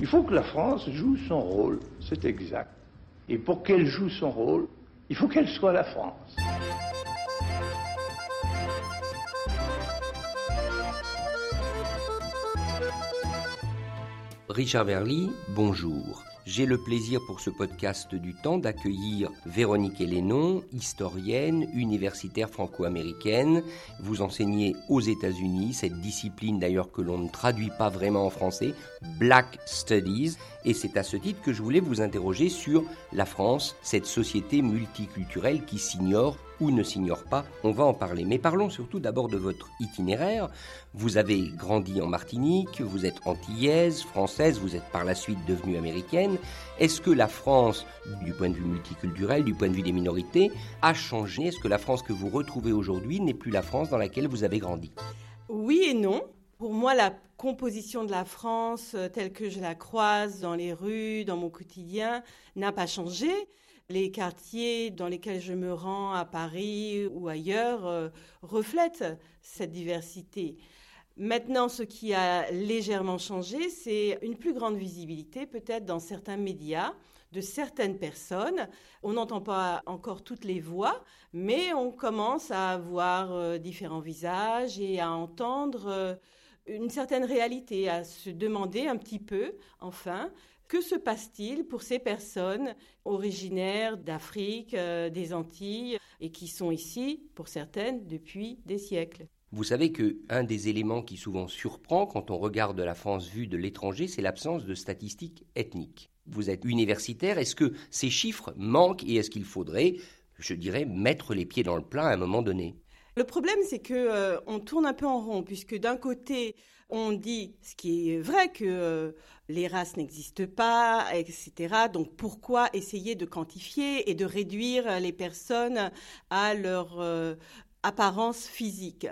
Il faut que la France joue son rôle, c'est exact. Et pour qu'elle joue son rôle, il faut qu'elle soit la France. Richard Verly, bonjour. J'ai le plaisir pour ce podcast du temps d'accueillir Véronique Hélénon, historienne, universitaire franco-américaine. Vous enseignez aux États-Unis cette discipline d'ailleurs que l'on ne traduit pas vraiment en français, Black Studies. Et c'est à ce titre que je voulais vous interroger sur la France, cette société multiculturelle qui s'ignore ou ne s'ignore pas. On va en parler. Mais parlons surtout d'abord de votre itinéraire. Vous avez grandi en Martinique, vous êtes antillaise, française, vous êtes par la suite devenue américaine. Est-ce que la France, du point de vue multiculturel, du point de vue des minorités, a changé? Est-ce que la France que vous retrouvez aujourd'hui n'est plus la France dans laquelle vous avez grandi? Oui et non. Pour moi, la composition de la France, euh, telle que je la croise dans les rues, dans mon quotidien, n'a pas changé. Les quartiers dans lesquels je me rends à Paris ou ailleurs euh, reflètent cette diversité. Maintenant, ce qui a légèrement changé, c'est une plus grande visibilité peut-être dans certains médias de certaines personnes. On n'entend pas encore toutes les voix, mais on commence à voir euh, différents visages et à entendre euh, une certaine réalité, à se demander un petit peu, enfin, que se passe-t-il pour ces personnes originaires d'Afrique, euh, des Antilles, et qui sont ici, pour certaines, depuis des siècles? Vous savez que un des éléments qui souvent surprend quand on regarde la France vue de l'étranger, c'est l'absence de statistiques ethniques. Vous êtes universitaire, est-ce que ces chiffres manquent et est-ce qu'il faudrait, je dirais, mettre les pieds dans le plat à un moment donné? Le problème, c'est que euh, on tourne un peu en rond, puisque d'un côté, on dit, ce qui est vrai, que euh, les races n'existent pas, etc. Donc pourquoi essayer de quantifier et de réduire les personnes à leur euh, apparence physique?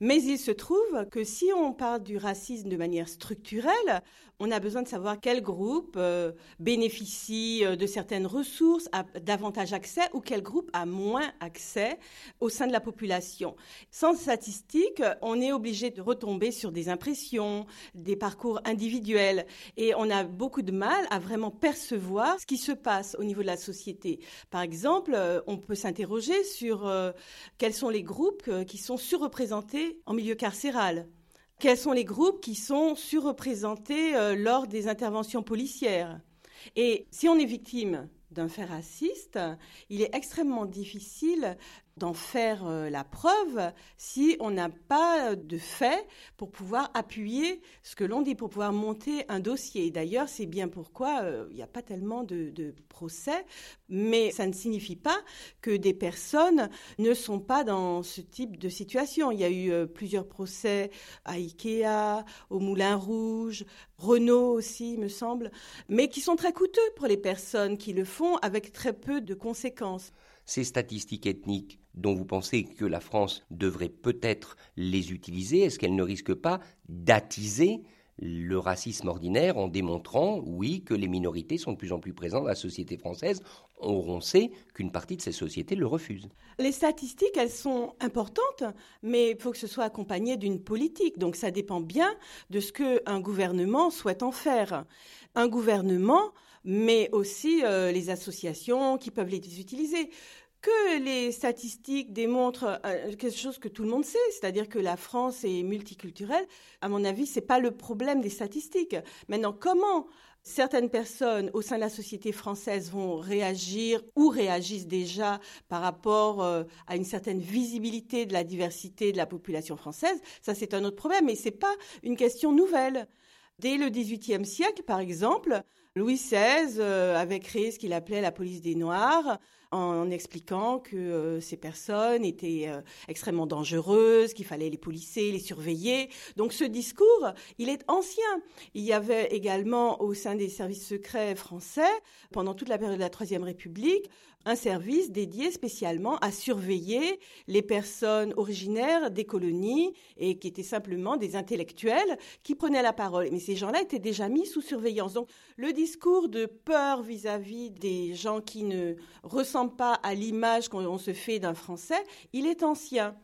Mais il se trouve que si on parle du racisme de manière structurelle, on a besoin de savoir quel groupe euh, bénéficie euh, de certaines ressources, a davantage accès ou quel groupe a moins accès au sein de la population. Sans statistiques, on est obligé de retomber sur des impressions, des parcours individuels et on a beaucoup de mal à vraiment percevoir ce qui se passe au niveau de la société. Par exemple, euh, on peut s'interroger sur quels sont les groupes qui sont surreprésentés en milieu carcéral quels sont les groupes qui sont surreprésentés euh, lors des interventions policières. Et si on est victime d'un fait raciste, il est extrêmement difficile d'en faire euh, la preuve si on n'a pas de fait pour pouvoir appuyer ce que l'on dit, pour pouvoir monter un dossier. D'ailleurs, c'est bien pourquoi euh, il n'y a pas tellement de, procès, mais ça ne signifie pas que des personnes ne sont pas dans ce type de situation. Il y a eu euh, plusieurs procès à Ikea, au Moulin Rouge, Renault aussi, me semble, mais qui sont très coûteux pour les personnes qui le font avec très peu de conséquences. Ces statistiques ethniques dont vous pensez que la France devrait peut-être les utiliser, est-ce qu'elle ne risque pas d'attiser le racisme ordinaire en démontrant, oui, que les minorités sont de plus en plus présentes dans la société française. On sait qu'une partie de ces sociétés le refuse. Les statistiques, elles sont importantes, mais il faut que ce soit accompagné d'une politique. Donc ça dépend bien de ce qu'un gouvernement souhaite en faire. Un gouvernement, mais aussi euh, les associations qui peuvent les utiliser que les statistiques démontrent euh, quelque chose que tout le monde sait, c'est-à-dire que la France est multiculturelle, à mon avis, c'est pas le problème des statistiques. Maintenant, comment certaines personnes au sein de la société française vont réagir ou réagissent déjà par rapport euh, à une certaine visibilité de la diversité de la population française, ça c'est un autre problème, mais c'est pas une question nouvelle. Dès le XVIIIe siècle, par exemple, Louis XVI euh, avait créé ce qu'il appelait la police des Noirs en expliquant que euh, ces personnes étaient euh, extrêmement dangereuses, qu'il fallait les policer, les surveiller. Donc ce discours, il est ancien. Il y avait également au sein des services secrets français, pendant toute la période de la Troisième République, un service dédié spécialement à surveiller les personnes originaires des colonies et qui étaient simplement des intellectuels qui prenaient la parole. Mais ces gens-là étaient déjà mis sous surveillance. Donc le discours de peur vis-à-vis des gens qui ne ressemblent pas à l'image qu'on se fait d'un Français, il est ancien.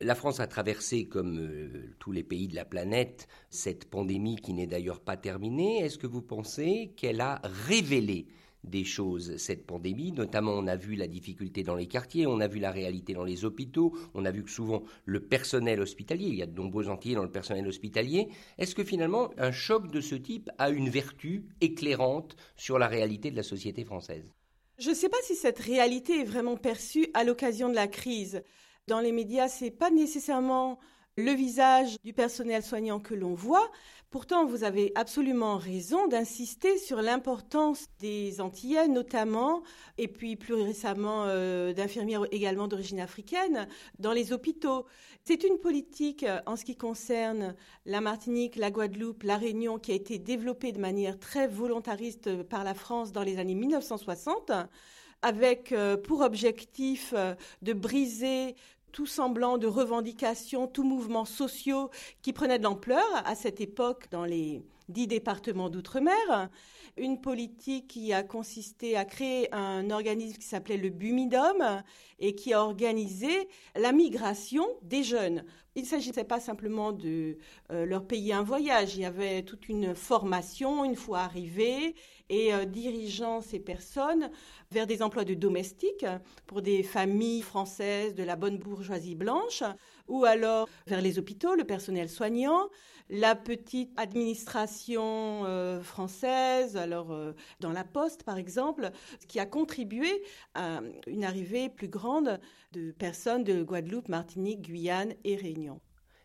La France a traversé, comme euh, tous les pays de la planète, cette pandémie qui n'est d'ailleurs pas terminée. Est-ce que vous pensez qu'elle a révélé des choses, cette pandémie. Notamment, on a vu la difficulté dans les quartiers, on a vu la réalité dans les hôpitaux, on a vu que souvent le personnel hospitalier, il y a de nombreux entiers dans le personnel hospitalier. Est-ce que finalement, un choc de ce type a une vertu éclairante sur la réalité de la société française? Je ne sais pas si cette réalité est vraiment perçue à l'occasion de la crise. Dans les médias, c'est pas nécessairement le visage du personnel soignant que l'on voit. Pourtant, vous avez absolument raison d'insister sur l'importance des Antilles, notamment, et puis plus récemment euh, d'infirmières également d'origine africaine, dans les hôpitaux. C'est une politique euh, en ce qui concerne la Martinique, la Guadeloupe, la Réunion, qui a été développée de manière très volontariste par la France dans les années 1960 avec euh, pour objectif de briser tout semblant de revendication, tout mouvement sociaux qui prenait de l'ampleur à cette époque dans les dix départements d'outre-mer. Une politique qui a consisté à créer un organisme qui s'appelait le Bumidom et qui a organisé la migration des jeunes. Il ne s'agissait pas simplement de euh, leur payer un voyage, il y avait toute une formation une fois arrivés et euh, dirigeant ces personnes vers des emplois de domestiques pour des familles françaises de la bonne bourgeoisie blanche, ou alors vers les hôpitaux, le personnel soignant, la petite administration euh, française, alors euh, dans la poste par exemple, ce qui a contribué à une arrivée plus grande de personnes de Guadeloupe, Martinique, Guyane et Réunion.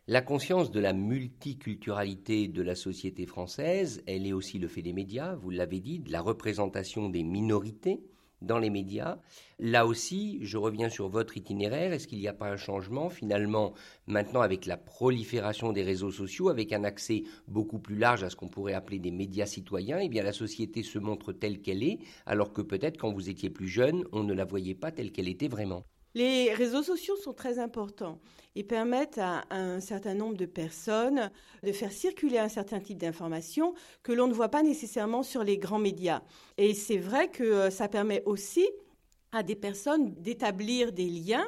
La conscience de la multiculturalité de la société française, elle est aussi le fait des médias, vous l'avez dit, de la représentation des minorités dans les médias. Là aussi, je reviens sur votre itinéraire. Est-ce qu'il n'y a pas un changement finalement maintenant avec la prolifération des réseaux sociaux, avec un accès beaucoup plus large à ce qu'on pourrait appeler des médias citoyens? Eh bien, la société se montre telle qu'elle est, alors que peut-être quand vous étiez plus jeune, on ne la voyait pas telle qu'elle était vraiment. Les réseaux sociaux sont très importants. Ils permettent à un certain nombre de personnes de faire circuler un certain type d'informations que l'on ne voit pas nécessairement sur les grands médias. Et c'est vrai que euh, ça permet aussi à des personnes d'établir des liens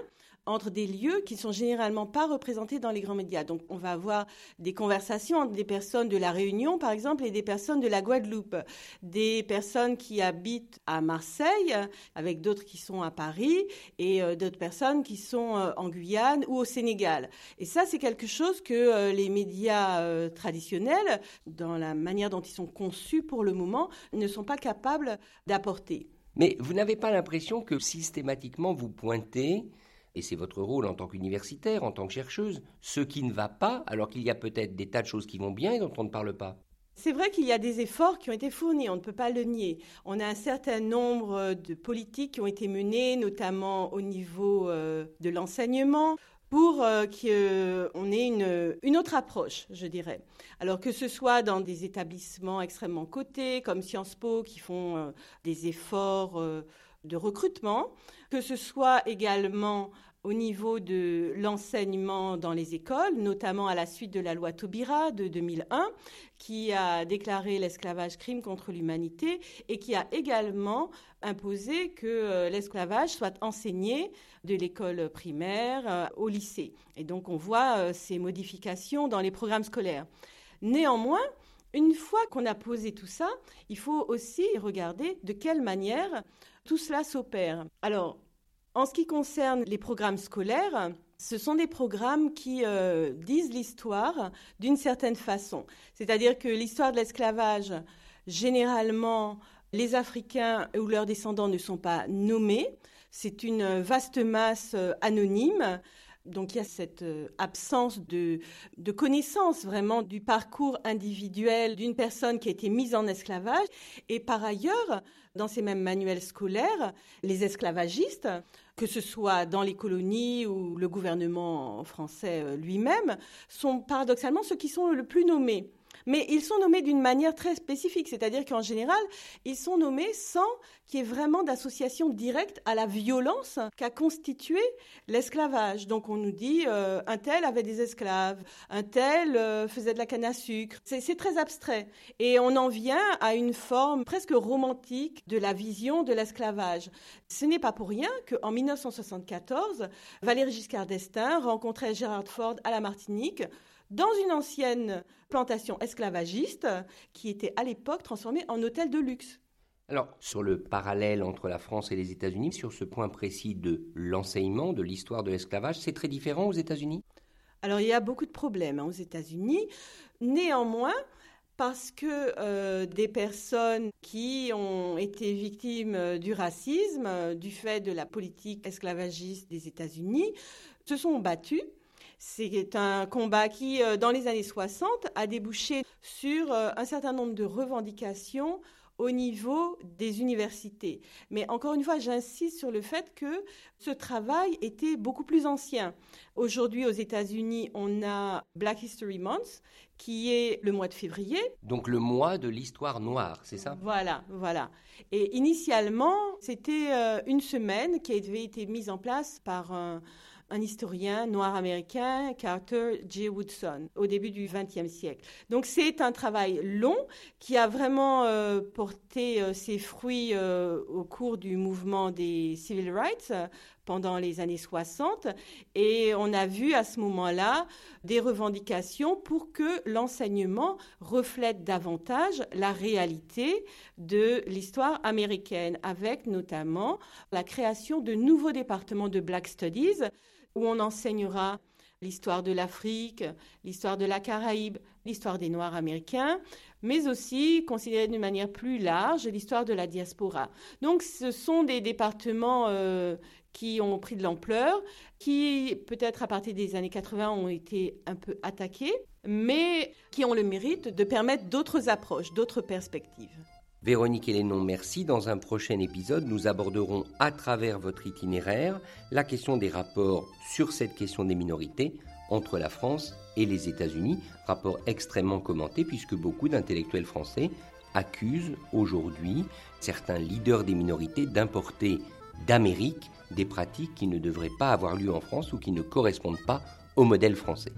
entre des lieux qui sont généralement pas représentés dans les grands médias. Donc, on va avoir des conversations entre des personnes de la Réunion, par exemple, et des personnes de la Guadeloupe, des personnes qui habitent à Marseille, avec d'autres qui sont à Paris, et euh, d'autres personnes qui sont euh, en Guyane ou au Sénégal. Et ça, c'est quelque chose que euh, les médias traditionnels, dans la manière dont ils sont conçus pour le moment, ne sont pas capables d'apporter. Mais vous n'avez pas l'impression que systématiquement vous pointez et c'est votre rôle en tant qu'universitaire, en tant que chercheuse, ce qui ne va pas, alors qu'il y a peut-être des tas de choses qui vont bien et dont on ne parle pas. C'est vrai qu'il y a des efforts qui ont été fournis, on ne peut pas le nier. On a un certain nombre de politiques qui ont été menées, notamment au niveau euh, de l'enseignement, pour euh, qu'on ait une, autre approche, je dirais. Alors que ce soit dans des établissements extrêmement cotés, comme Sciences Po, qui font euh, des efforts de recrutement, que ce soit également au niveau de l'enseignement dans les écoles, notamment à la suite de la loi Taubira de 2001, qui a déclaré l'esclavage crime contre l'humanité et qui a également imposé que euh, l'esclavage soit enseigné de l'école primaire euh, au lycée. Et donc on voit euh, ces modifications dans les programmes scolaires. Néanmoins, une fois qu'on a posé tout ça, il faut aussi regarder de quelle manière tout cela s'opère. Alors, en ce qui concerne les programmes scolaires, ce sont des programmes qui euh, disent l'histoire d'une certaine façon. C'est-à-dire que l'histoire de l'esclavage, généralement, les Africains ou leurs descendants ne sont pas nommés. C'est une vaste masse euh, anonyme donc il y a cette euh, absence de, connaissance vraiment du parcours individuel d'une personne qui a été mise en esclavage. Et par ailleurs, dans ces mêmes manuels scolaires, les esclavagistes, que ce soit dans les colonies ou le gouvernement français euh, lui-même, sont paradoxalement ceux qui sont le plus nommés. Mais ils sont nommés d'une manière très spécifique, c'est-à-dire qu'en général, ils sont nommés sans qu'il y ait vraiment d'association directe à la violence qu'a constitué l'esclavage. Donc on nous dit euh, un tel avait des esclaves, un tel euh, faisait de la canne à sucre. C'est très abstrait. Et on en vient à une forme presque romantique de la vision de l'esclavage. Ce n'est pas pour rien qu'en 1974, Valéry Giscard d'Estaing rencontrait Gérard Ford à la Martinique dans une ancienne plantation esclavagiste qui était à l'époque transformée en hôtel de luxe. Alors, sur le parallèle entre la France et les États-Unis, sur ce point précis de l'enseignement, de l'histoire de l'esclavage, c'est très différent aux États-Unis? Alors, il y a beaucoup de problèmes hein, aux États-Unis. Néanmoins, parce que euh, des personnes qui ont été victimes euh, du racisme, euh, du fait de la politique esclavagiste des États-Unis, se sont battues c'est un combat qui, euh, dans les années 60, a débouché sur euh, un certain nombre de revendications au niveau des universités. Mais encore une fois, j'insiste sur le fait que ce travail était beaucoup plus ancien. Aujourd'hui, aux États-Unis, on a Black History Month, qui est le mois de février. Donc le mois de l'histoire noire, c'est ça? Voilà, voilà. Et initialement, c'était euh, une semaine qui avait été mise en place par un un historien noir américain, Carter J. Woodson, au début du XXe siècle. Donc c'est un travail long qui a vraiment euh, porté euh, ses fruits euh, au cours du mouvement des civil rights pendant les années 60 et on a vu à ce moment-là des revendications pour que l'enseignement reflète davantage la réalité de l'histoire américaine avec notamment la création de nouveaux départements de Black Studies où on enseignera l'histoire de l'Afrique, l'histoire de la Caraïbe, l'histoire des Noirs américains, mais aussi, considéré d'une manière plus large, l'histoire de la diaspora. Donc ce sont des départements euh, qui ont pris de l'ampleur, qui peut-être à partir des années 80 ont été un peu attaqués, mais qui ont le mérite de permettre d'autres approches, d'autres perspectives. Véronique Hélénon, merci. Dans un prochain épisode, nous aborderons à travers votre itinéraire la question des rapports sur cette question des minorités entre la France et les États-Unis, rapport extrêmement commenté puisque beaucoup d'intellectuels français accusent aujourd'hui certains leaders des minorités d'importer d'Amérique des pratiques qui ne devraient pas avoir lieu en France ou qui ne correspondent pas au modèle français.